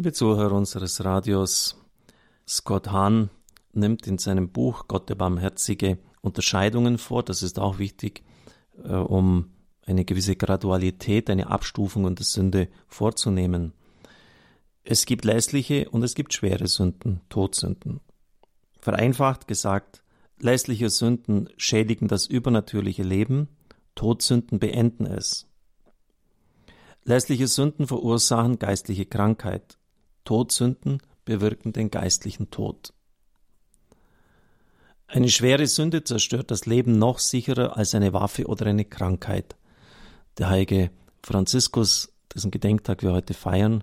Liebe Zuhörer unseres Radios, Scott Hahn nimmt in seinem Buch Gott der Barmherzige Unterscheidungen vor. Das ist auch wichtig, äh, um eine gewisse Gradualität, eine Abstufung der Sünde vorzunehmen. Es gibt lässliche und es gibt schwere Sünden, Todsünden. Vereinfacht gesagt, lässliche Sünden schädigen das übernatürliche Leben, Todsünden beenden es. Lässliche Sünden verursachen geistliche Krankheit. Todsünden bewirken den geistlichen Tod. Eine schwere Sünde zerstört das Leben noch sicherer als eine Waffe oder eine Krankheit. Der heilige Franziskus, dessen Gedenktag wir heute feiern,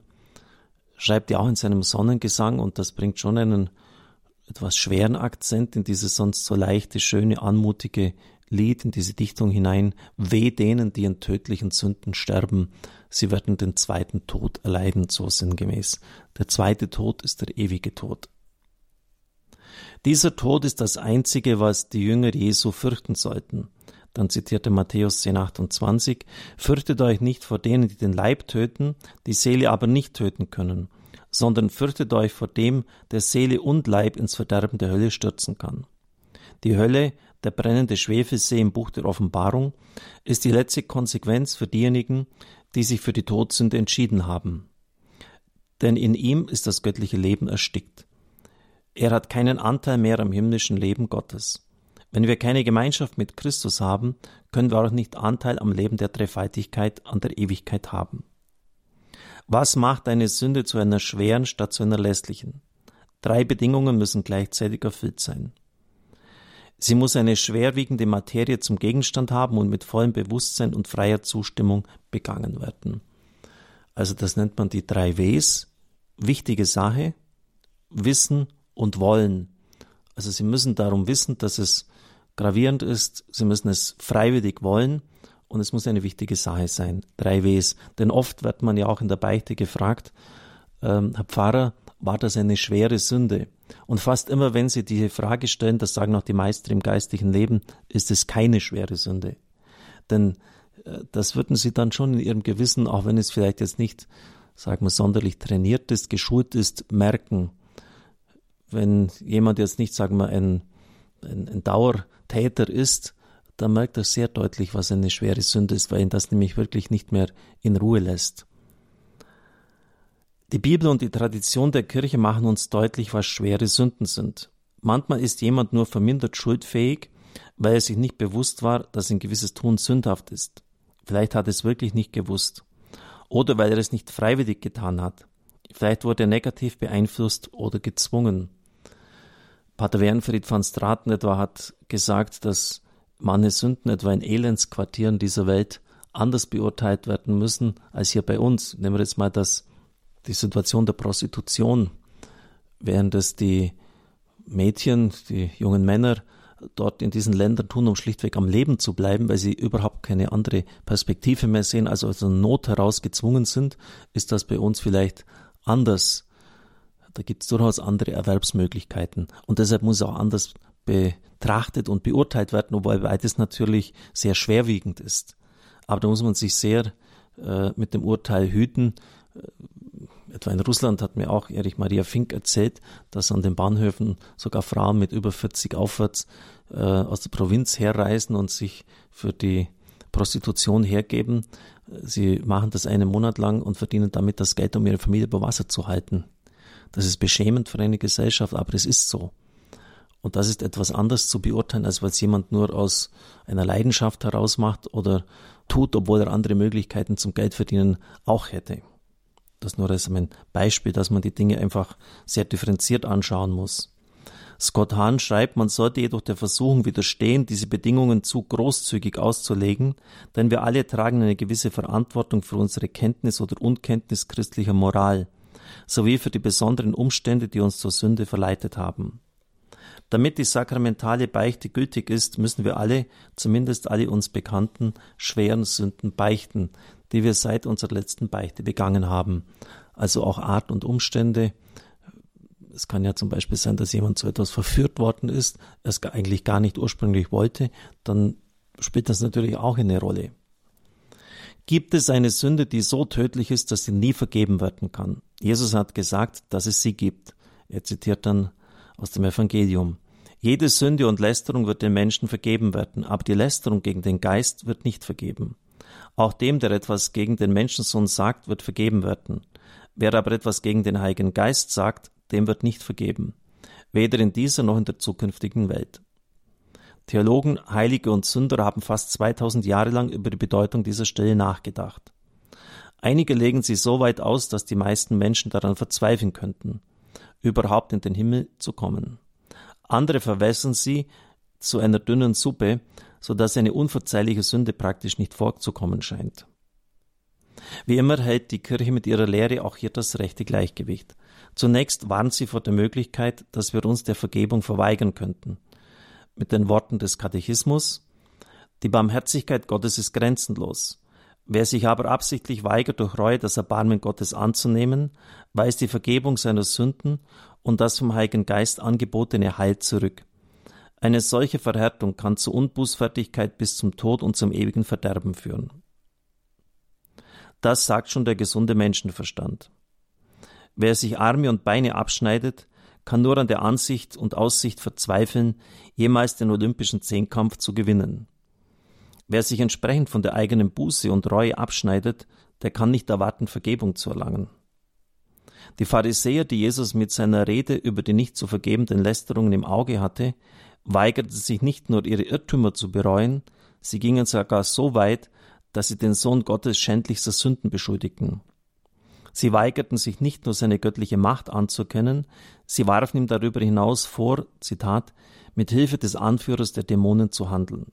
schreibt ja auch in seinem Sonnengesang, und das bringt schon einen etwas schweren Akzent in diese sonst so leichte, schöne, anmutige Lied, in diese Dichtung hinein. Weh denen, die in tödlichen Sünden sterben, sie werden den zweiten Tod erleiden, so sinngemäß. Der zweite Tod ist der ewige Tod. Dieser Tod ist das einzige, was die Jünger Jesu fürchten sollten. Dann zitierte Matthäus 10, 28, Fürchtet euch nicht vor denen, die den Leib töten, die Seele aber nicht töten können, sondern fürchtet euch vor dem, der Seele und Leib ins Verderben der Hölle stürzen kann. Die Hölle, der brennende Schwefelsee im Buch der Offenbarung, ist die letzte Konsequenz für diejenigen, die sich für die Todsünde entschieden haben. Denn in ihm ist das göttliche Leben erstickt. Er hat keinen Anteil mehr am himmlischen Leben Gottes. Wenn wir keine Gemeinschaft mit Christus haben, können wir auch nicht Anteil am Leben der Dreifaltigkeit an der Ewigkeit haben. Was macht eine Sünde zu einer schweren statt zu einer lässlichen? Drei Bedingungen müssen gleichzeitig erfüllt sein. Sie muss eine schwerwiegende Materie zum Gegenstand haben und mit vollem Bewusstsein und freier Zustimmung begangen werden. Also das nennt man die drei Ws. Wichtige Sache, Wissen und Wollen. Also Sie müssen darum wissen, dass es gravierend ist, Sie müssen es freiwillig wollen und es muss eine wichtige Sache sein. Drei Ws. Denn oft wird man ja auch in der Beichte gefragt, ähm, Herr Pfarrer, war das eine schwere Sünde? Und fast immer, wenn Sie diese Frage stellen, das sagen auch die Meister im geistlichen Leben, ist es keine schwere Sünde. Denn äh, das würden Sie dann schon in Ihrem Gewissen, auch wenn es vielleicht jetzt nicht, sagen wir, sonderlich trainiert ist, geschult ist, merken. Wenn jemand jetzt nicht, sagen wir, ein, ein, ein Dauertäter ist, dann merkt er sehr deutlich, was eine schwere Sünde ist, weil ihn das nämlich wirklich nicht mehr in Ruhe lässt. Die Bibel und die Tradition der Kirche machen uns deutlich, was schwere Sünden sind. Manchmal ist jemand nur vermindert schuldfähig, weil er sich nicht bewusst war, dass ein gewisses Tun sündhaft ist. Vielleicht hat er es wirklich nicht gewusst. Oder weil er es nicht freiwillig getan hat. Vielleicht wurde er negativ beeinflusst oder gezwungen. Pater Wernfried van Straten etwa hat gesagt, dass manche Sünden etwa in Elendsquartieren dieser Welt anders beurteilt werden müssen als hier bei uns. Nehmen wir jetzt mal das die Situation der Prostitution, während es die Mädchen, die jungen Männer dort in diesen Ländern tun, um schlichtweg am Leben zu bleiben, weil sie überhaupt keine andere Perspektive mehr sehen, also aus der Not heraus gezwungen sind, ist das bei uns vielleicht anders. Da gibt es durchaus andere Erwerbsmöglichkeiten. Und deshalb muss auch anders betrachtet und beurteilt werden, wobei beides natürlich sehr schwerwiegend ist. Aber da muss man sich sehr äh, mit dem Urteil hüten, etwa in Russland hat mir auch Erich Maria Fink erzählt, dass an den Bahnhöfen sogar Frauen mit über 40 aufwärts äh, aus der Provinz herreisen und sich für die Prostitution hergeben. Sie machen das einen Monat lang und verdienen damit das Geld, um ihre Familie über Wasser zu halten. Das ist beschämend für eine Gesellschaft, aber es ist so. Und das ist etwas anders zu beurteilen, als was jemand nur aus einer Leidenschaft heraus macht oder tut, obwohl er andere Möglichkeiten zum Geldverdienen auch hätte. Das nur als ein Beispiel, dass man die Dinge einfach sehr differenziert anschauen muss. Scott Hahn schreibt, man sollte jedoch der Versuchung widerstehen, diese Bedingungen zu großzügig auszulegen, denn wir alle tragen eine gewisse Verantwortung für unsere Kenntnis oder Unkenntnis christlicher Moral, sowie für die besonderen Umstände, die uns zur Sünde verleitet haben. Damit die sakramentale Beichte gültig ist, müssen wir alle, zumindest alle uns bekannten, schweren Sünden beichten, die wir seit unserer letzten Beichte begangen haben. Also auch Art und Umstände. Es kann ja zum Beispiel sein, dass jemand zu etwas verführt worden ist, es eigentlich gar nicht ursprünglich wollte, dann spielt das natürlich auch eine Rolle. Gibt es eine Sünde, die so tödlich ist, dass sie nie vergeben werden kann? Jesus hat gesagt, dass es sie gibt. Er zitiert dann aus dem Evangelium. Jede Sünde und Lästerung wird den Menschen vergeben werden, aber die Lästerung gegen den Geist wird nicht vergeben. Auch dem, der etwas gegen den Menschensohn sagt, wird vergeben werden. Wer aber etwas gegen den Heiligen Geist sagt, dem wird nicht vergeben. Weder in dieser noch in der zukünftigen Welt. Theologen, Heilige und Sünder haben fast 2000 Jahre lang über die Bedeutung dieser Stelle nachgedacht. Einige legen sie so weit aus, dass die meisten Menschen daran verzweifeln könnten, überhaupt in den Himmel zu kommen. Andere verwässern sie zu einer dünnen Suppe, so dass eine unverzeihliche Sünde praktisch nicht vorzukommen scheint. Wie immer hält die Kirche mit ihrer Lehre auch hier das rechte Gleichgewicht. Zunächst warnt sie vor der Möglichkeit, dass wir uns der Vergebung verweigern könnten. Mit den Worten des Katechismus Die Barmherzigkeit Gottes ist grenzenlos. Wer sich aber absichtlich weigert, durch Reue das Erbarmen Gottes anzunehmen, weist die Vergebung seiner Sünden und das vom Heiligen Geist angebotene Heil zurück. Eine solche Verhärtung kann zu Unbußfertigkeit bis zum Tod und zum ewigen Verderben führen. Das sagt schon der gesunde Menschenverstand. Wer sich Arme und Beine abschneidet, kann nur an der Ansicht und Aussicht verzweifeln, jemals den olympischen Zehnkampf zu gewinnen. Wer sich entsprechend von der eigenen Buße und Reue abschneidet, der kann nicht erwarten, Vergebung zu erlangen. Die Pharisäer, die Jesus mit seiner Rede über die nicht zu vergebenden Lästerungen im Auge hatte, weigerten sich nicht nur ihre Irrtümer zu bereuen, sie gingen sogar so weit, dass sie den Sohn Gottes schändlichster Sünden beschuldigten. Sie weigerten sich nicht nur seine göttliche Macht anzukennen, sie warfen ihm darüber hinaus vor, Zitat, mit Hilfe des Anführers der Dämonen zu handeln.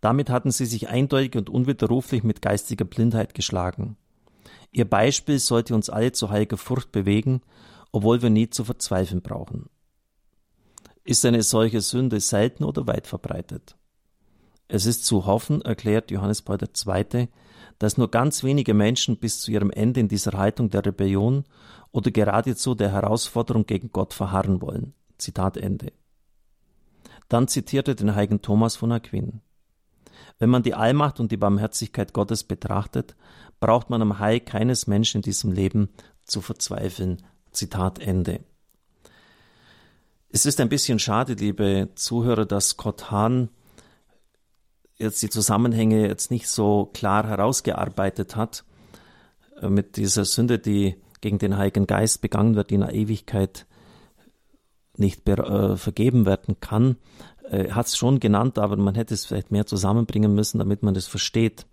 Damit hatten sie sich eindeutig und unwiderruflich mit geistiger Blindheit geschlagen. Ihr Beispiel sollte uns alle zu heiliger Furcht bewegen, obwohl wir nie zu verzweifeln brauchen. Ist eine solche Sünde selten oder weit verbreitet? Es ist zu hoffen, erklärt Johannes Paul II., dass nur ganz wenige Menschen bis zu ihrem Ende in dieser Haltung der Rebellion oder geradezu der Herausforderung gegen Gott verharren wollen. Zitat Ende. Dann zitierte den heiligen Thomas von Aquin. Wenn man die Allmacht und die Barmherzigkeit Gottes betrachtet, braucht man am Heil keines Menschen in diesem Leben zu verzweifeln. Zitat Ende. Es ist ein bisschen schade, liebe Zuhörer, dass Scott Hahn jetzt die Zusammenhänge jetzt nicht so klar herausgearbeitet hat äh, mit dieser Sünde, die gegen den Heiligen Geist begangen wird, die in der Ewigkeit nicht äh, vergeben werden kann äh, hat es schon genannt, aber man hätte es vielleicht mehr zusammenbringen müssen, damit man das versteht.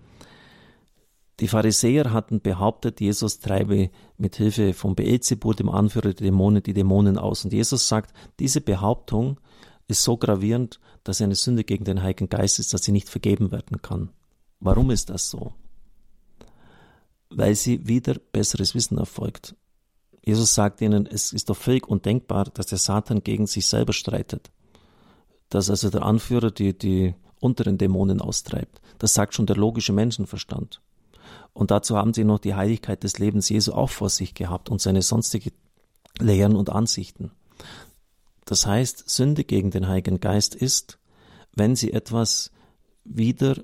Die Pharisäer hatten behauptet, Jesus treibe mit Hilfe von Beelzebul, dem Anführer der Dämonen, die Dämonen aus. Und Jesus sagt, diese Behauptung ist so gravierend, dass eine Sünde gegen den Heiligen Geist ist, dass sie nicht vergeben werden kann. Warum ist das so? Weil sie wieder besseres Wissen erfolgt. Jesus sagt ihnen, es ist doch völlig undenkbar, dass der Satan gegen sich selber streitet dass also der Anführer die, die unteren Dämonen austreibt. Das sagt schon der logische Menschenverstand. Und dazu haben sie noch die Heiligkeit des Lebens Jesu auch vor sich gehabt und seine sonstige Lehren und Ansichten. Das heißt, Sünde gegen den Heiligen Geist ist, wenn sie etwas wieder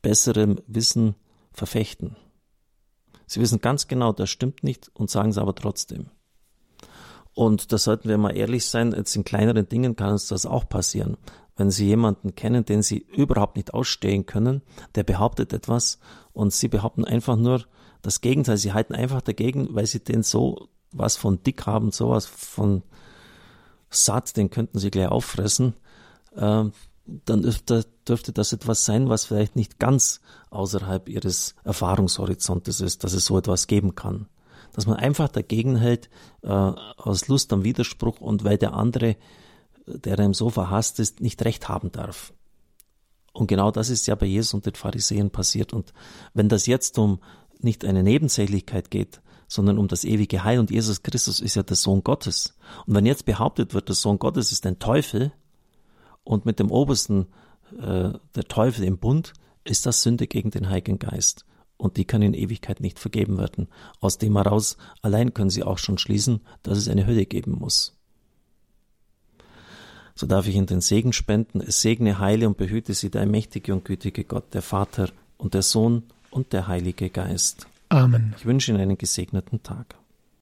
besserem Wissen verfechten. Sie wissen ganz genau, das stimmt nicht und sagen es aber trotzdem. Und da sollten wir mal ehrlich sein, jetzt in kleineren Dingen kann uns das auch passieren. Wenn Sie jemanden kennen, den Sie überhaupt nicht ausstehen können, der behauptet etwas und Sie behaupten einfach nur das Gegenteil. Sie halten einfach dagegen, weil Sie den so was von dick haben, sowas von satt, den könnten Sie gleich auffressen. Äh, dann dürfte das etwas sein, was vielleicht nicht ganz außerhalb Ihres Erfahrungshorizontes ist, dass es so etwas geben kann dass man einfach dagegen hält, äh, aus Lust am Widerspruch und weil der andere, der einem so verhasst ist, nicht recht haben darf. Und genau das ist ja bei Jesus und den Pharisäern passiert. Und wenn das jetzt um nicht eine Nebensächlichkeit geht, sondern um das ewige Heil und Jesus Christus ist ja der Sohn Gottes. Und wenn jetzt behauptet wird, der Sohn Gottes ist ein Teufel und mit dem Obersten äh, der Teufel im Bund, ist das Sünde gegen den Heiligen Geist und die kann in Ewigkeit nicht vergeben werden. Aus dem heraus allein können sie auch schon schließen, dass es eine Hölle geben muss. So darf ich in den Segen spenden. Es segne, heile und behüte sie der mächtige und gütige Gott, der Vater und der Sohn und der Heilige Geist. Amen. Ich wünsche Ihnen einen gesegneten Tag.